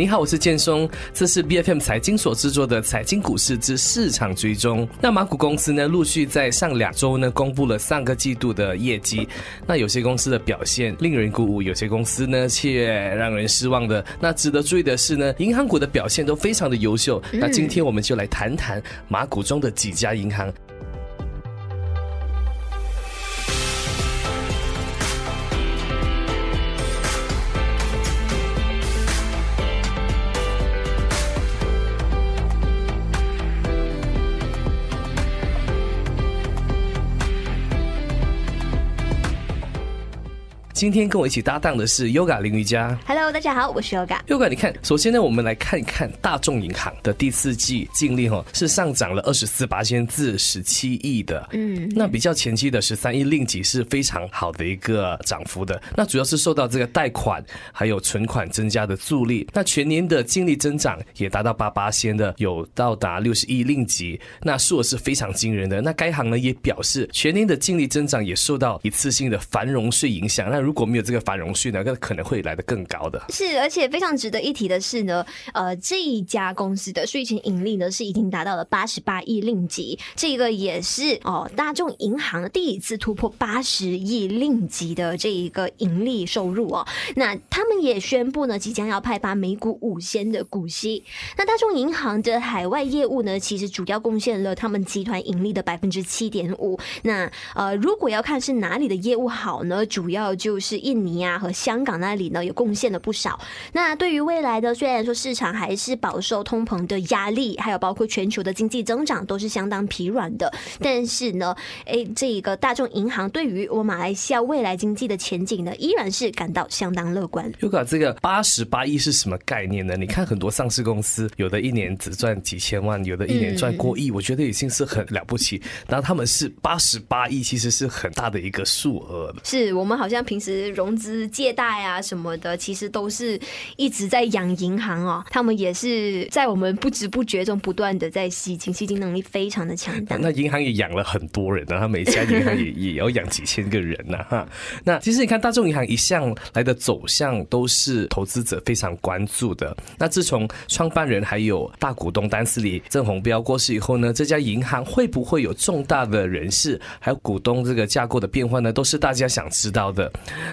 你好，我是建松，这是 B F M 财经所制作的财经股市之市场追踪。那马股公司呢，陆续在上两周呢，公布了上个季度的业绩。那有些公司的表现令人鼓舞，有些公司呢却让人失望的。那值得注意的是呢，银行股的表现都非常的优秀。那今天我们就来谈谈马股中的几家银行。今天跟我一起搭档的是 Yoga 林瑜伽。Hello，大家好，我是 Yoga。Yoga，你看，首先呢，我们来看一看大众银行的第四季净利哈是上涨了二十四八千至十七亿的，嗯，那比较前期的十三亿令吉是非常好的一个涨幅的。那主要是受到这个贷款还有存款增加的助力。那全年的净利增长也达到八八仙的，有到达六十亿令吉，那数额是非常惊人的。那该行呢也表示，全年的净利增长也受到一次性的繁荣税影响。那如如果没有这个繁荣序呢，那可能会来得更高的。是，而且非常值得一提的是呢，呃，这一家公司的税前盈利呢是已经达到了八十八亿令吉，这个也是哦大众银行第一次突破八十亿令吉的这一个盈利收入哦。那他们也宣布呢，即将要派发每股五仙的股息。那大众银行的海外业务呢，其实主要贡献了他们集团盈利的百分之七点五。那呃，如果要看是哪里的业务好呢，主要就是印尼啊和香港那里呢也贡献了不少。那对于未来的，虽然说市场还是饱受通膨的压力，还有包括全球的经济增长都是相当疲软的，但是呢，诶，这个大众银行对于我马来西亚未来经济的前景呢，依然是感到相当乐观。Yoga 这个八十八亿是什么概念呢？你看很多上市公司，有的一年只赚几千万，有的一年赚过亿，我觉得已经是很了不起。然后他们是八十八亿，其实是很大的一个数额的。是我们好像平时融资借贷啊什么的，其实都是一直在养银行哦。他们也是在我们不知不觉中不断的在吸金，吸金能力非常的强大。那银行也养了很多人呢，他每家银行也 也要养几千个人呢，哈。那其实你看，大众银行一向来的走向都是投资者非常关注的。那自从创办人还有大股东丹斯里郑红标过世以后呢，这家银行会不会有重大的人事还有股东这个架构的变化呢？都是大家想知道的。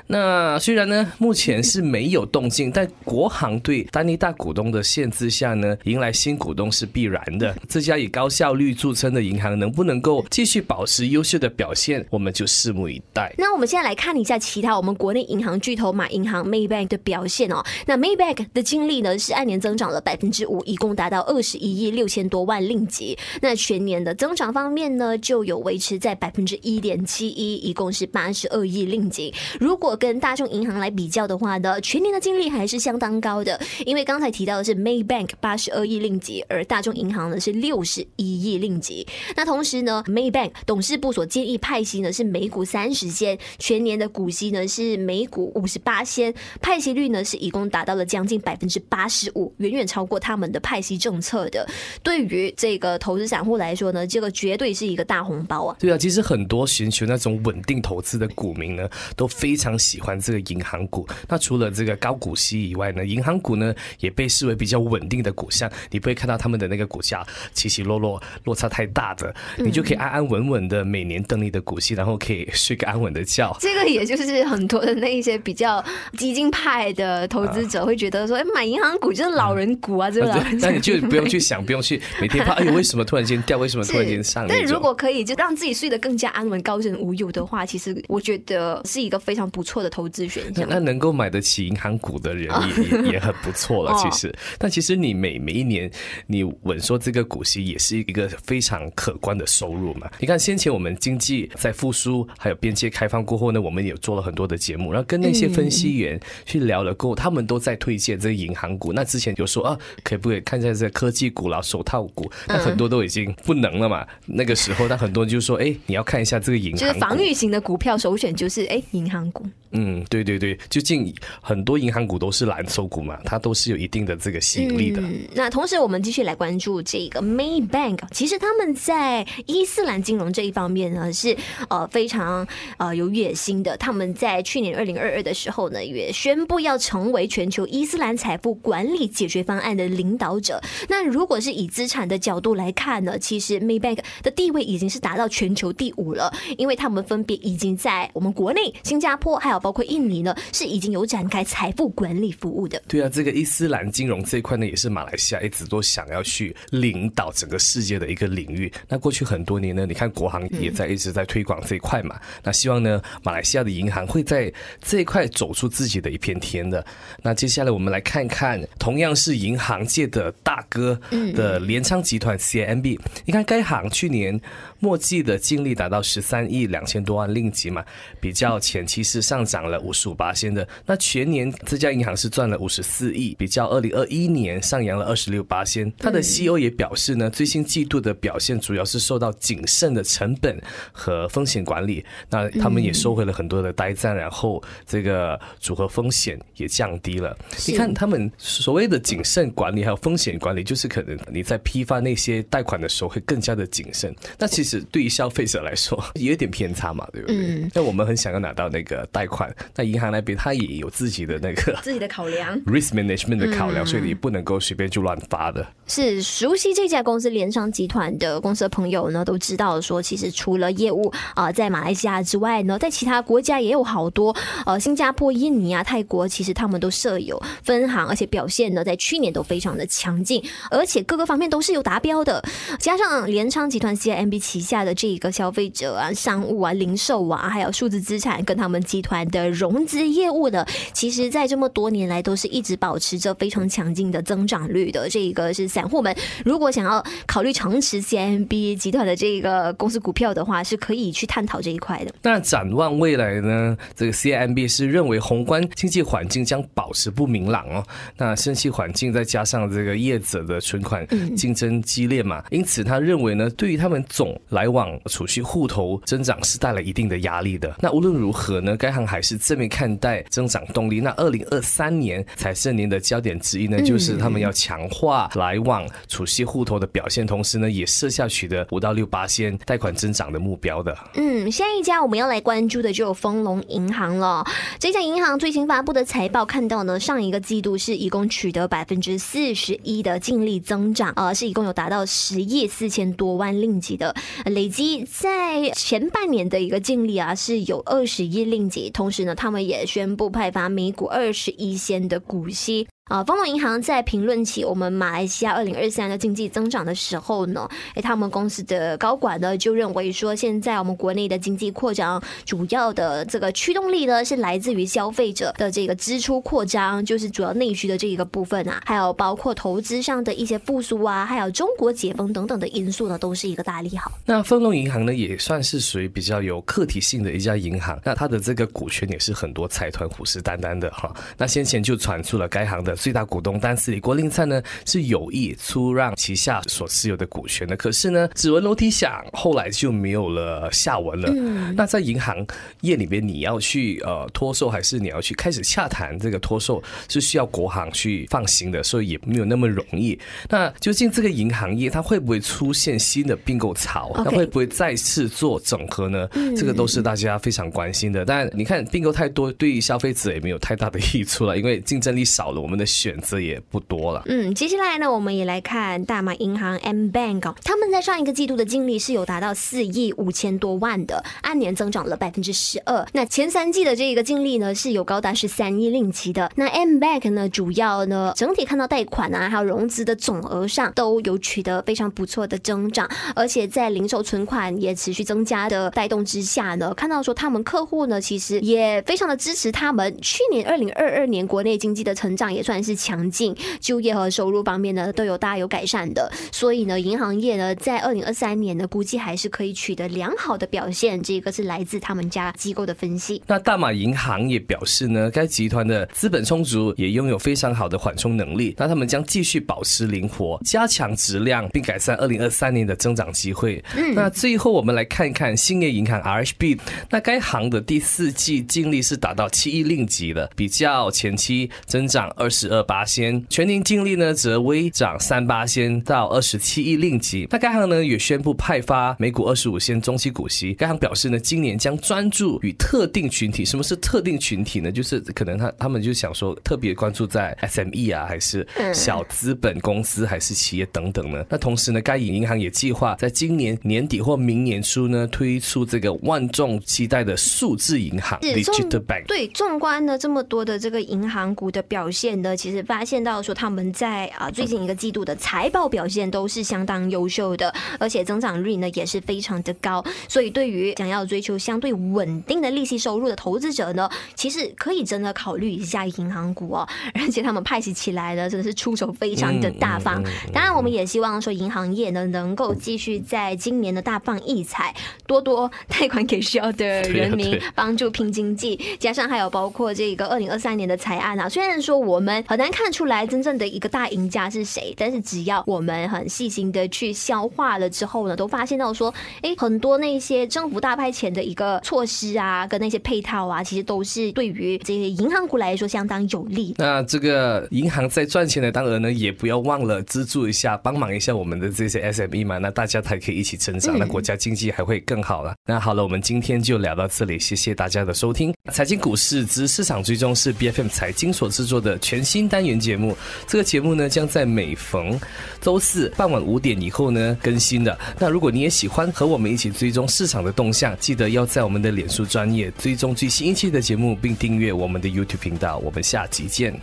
那虽然呢，目前是没有动静，但国行对丹尼大股东的限制下呢，迎来新股东是必然的。这家以高效率著称的银行能不能够继续保持优秀的表现，我们就拭目以待。那我们现在来看一下其他我们国内银行巨头马银行 Maybank 的表现哦。那 Maybank 的净利呢是按年增长了百分之五，一共达到二十一亿六千多万令吉。那全年的增长方面呢，就有维持在百分之一点七一，一共是八十二亿令吉。如果跟大众银行来比较的话呢，全年的净利还是相当高的，因为刚才提到的是 Maybank 八十二亿令吉，而大众银行呢是六十一亿令吉。那同时呢，Maybank 董事部所建议派息呢是每股三十仙，全年的股息呢是每股五十八仙，派息率呢是一共达到了将近百分之八十五，远远超过他们的派息政策的。对于这个投资散户来说呢，这个绝对是一个大红包啊！对啊，其实很多寻求那种稳定投资的股民呢，都非常喜欢这个银行股。那除了这个高股息以外呢，银行股呢也被视为比较稳定的股项。你不会看到他们的那个股价起起落落，落差太大的，你就可以安安稳稳的每年等你的股息，然后可以睡个安稳的觉。这个也就是很多的那一些比较激进派的投资者会觉得说，哎，买银行股就是老人股啊，这个。那你就不用去想，不用去每天怕，哎呦，为什么突然间掉？为什么突然间上？但如果可以就让自己睡得更加安稳、高枕无忧的话，其实我觉得是一个非常不错的投资选 项。那能够买得起银行股的人也也也很不错了，其实。但其实你每每一年你稳说这个股息也是一个非常可观的收入嘛。你看先前我们经济在复苏，还有边界开放过后呢，我们也做了很多的节目，然后跟那些分析员去聊了过后，他们都在推荐这个银行股。那之前有说啊，可不可以看一下这科技股啦、手套股？那很多都已经不能了嘛。那个时候，那很多人就说，哎，你要看一下这个银行，就是防御型的股票首选就是哎银行股。股。嗯，对对对，究竟很多银行股都是蓝筹股嘛，它都是有一定的这个吸引力的。嗯，那同时我们继续来关注这个 Maybank，其实他们在伊斯兰金融这一方面呢是呃非常呃有野心的。他们在去年二零二二的时候呢，也宣布要成为全球伊斯兰财富管理解决方案的领导者。那如果是以资产的角度来看呢，其实 Maybank 的地位已经是达到全球第五了，因为他们分别已经在我们国内、新加坡还有。包括印尼呢，是已经有展开财富管理服务的。对啊，这个伊斯兰金融这一块呢，也是马来西亚一直都想要去领导整个世界的一个领域。那过去很多年呢，你看国行也在一直在推广这一块嘛。那希望呢，马来西亚的银行会在这一块走出自己的一片天的。那接下来我们来看看，同样是银行界的大哥的联昌集团 CMB。你看该行去年末季的净利达到十三亿两千多万令吉嘛，比较前期是上。涨了五十五八仙的，那全年这家银行是赚了五十四亿，比较二零二一年上扬了二十六八仙。它的 CEO 也表示呢，最新季度的表现主要是受到谨慎的成本和风险管理。那他们也收回了很多的呆账，然后这个组合风险也降低了。你看他们所谓的谨慎管理还有风险管理，就是可能你在批发那些贷款的时候会更加的谨慎。那其实对于消费者来说也有点偏差嘛，对不对？那我们很想要拿到那个贷款。款，那银行那边他也有自己的那个 自己的考量，risk management 的考量，所以你不能够随便就乱发的。是熟悉这家公司联商集团的公司的朋友呢，都知道说，其实除了业务啊在马来西亚之外呢，在其他国家也有好多呃，新加坡、印尼啊、泰国，其实他们都设有分行，而且表现呢在去年都非常的强劲，而且各个方面都是有达标的。加上联昌集团 CIMB 旗下的这个消费者啊、商务啊、零售啊，还有数字资产跟他们集团。的融资业务呢，其实，在这么多年来都是一直保持着非常强劲的增长率的。这个是散户们如果想要考虑长持 CMB 集团的这个公司股票的话，是可以去探讨这一块的。那展望未来呢？这个 CMB 是认为宏观经济环境将保持不明朗哦。那升息环境再加上这个业者的存款竞争激烈嘛，因此他认为呢，对于他们总来往储蓄户头增长是带来一定的压力的。那无论如何呢，该行还是正面看待增长动力。那二零二三年才是您的焦点之一呢，就是他们要强化来往储蓄户头的表现，同时呢，也设下取得五到六八千贷款增长的目标的。嗯，下一家我们要来关注的就有丰隆银行了。这家银行最新发布的财报看到呢，上一个季度是一共取得百分之四十一的净利增长，呃，是一共有达到十亿四千多万令吉的累积，在前半年的一个净利啊，是有二十亿令同时呢，他们也宣布派发每股二十一仙的股息。啊，丰隆银行在评论起我们马来西亚二零二三的经济增长的时候呢，哎，他们公司的高管呢就认为说，现在我们国内的经济扩张主要的这个驱动力呢是来自于消费者的这个支出扩张，就是主要内需的这一个部分啊，还有包括投资上的一些复苏啊，还有中国解封等等的因素呢，都是一个大利好。那丰隆银行呢也算是属于比较有客体性的一家银行，那它的这个股权也是很多财团虎视眈眈的哈。那先前就传出了该行的。最大股东但是李国令灿呢是有意出让旗下所持有的股权的，可是呢，指纹楼梯响，后来就没有了下文了。嗯那在银行业里面，你要去呃脱售，还是你要去开始洽谈这个脱售，是需要国行去放行的，所以也没有那么容易。那究竟这个银行业它会不会出现新的并购潮？它会不会再次做整合呢？这个都是大家非常关心的。但你看并购太多，对于消费者也没有太大的益处了，因为竞争力少了，我们的。选择也不多了。嗯，接下来呢，我们也来看大马银行 M Bank，他们在上一个季度的净利是有达到四亿五千多万的，按年增长了百分之十二。那前三季的这个净利呢，是有高达十三亿令吉的。那 M Bank 呢，主要呢整体看到贷款啊，还有融资的总额上都有取得非常不错的增长，而且在零售存款也持续增加的带动之下呢，看到说他们客户呢，其实也非常的支持他们。去年二零二二年国内经济的成长也算。算是强劲，就业和收入方面呢都有大有改善的。所以呢，银行业呢在二零二三年呢，估计还是可以取得良好的表现。这个是来自他们家机构的分析。那大马银行也表示呢，该集团的资本充足，也拥有非常好的缓冲能力。那他们将继续保持灵活，加强质量，并改善二零二三年的增长机会。嗯，那最后我们来看一看兴业银行 RHB，那该行的第四季净利是达到七亿令吉的，比较前期增长二十二八仙，全年净利呢则微涨三八仙到二十七亿令吉。那该行呢也宣布派发每股二十五仙中期股息。该行表示呢，今年将专注与特定群体。什么是特定群体呢？就是可能他他们就想说特别关注在 SME 啊，还是小资本公司，还是企业等等呢？那同时呢，该银行也计划在今年年底或明年初呢推出这个万众期待的数字银行 Digital Bank。对，纵观呢这么多的这个银行股的表现呢，其实发现到说他们在啊最近一个季度的财报表现都是相当优秀的，而且增长率呢也是非常的高。所以对于想要追求相对稳定的利息收入的投资者呢，其实可以真的考虑一下银行股哦。而且他们派息起来呢，真的是出手非常的大方。当然，我们也希望说银行业呢能够继续在今年的大放异彩，多多贷款给需要的人民，帮助拼经济。加上还有包括这个二零二三年的财案啊，虽然说我们很难看出来真正的一个大赢家是谁，但是只要我们很细心的去消化了之后呢，都发现到说，哎，很多那些政府大派钱的一个措施啊，跟那些配套啊，其实都是对于这些银行股来说相当有利。那这个银行在赚钱的当然呢，也不要忘了资助一下，帮忙一下我们的这些 SME 嘛，那大家才可以一起成长，那国家经济还会更好了。那好了，我们今天就聊到这里，谢谢大家的收听。财经股市之市场追踪是 BFM 财经所制作的全新单元节目。这个节目呢，将在每逢周四傍晚五点以后呢更新的。那如果你也喜欢和我们一起追踪市场的动向，记得要在我们的脸书专业追踪最新一期的节目，并订阅我们的 YouTube 频道。我们下集见。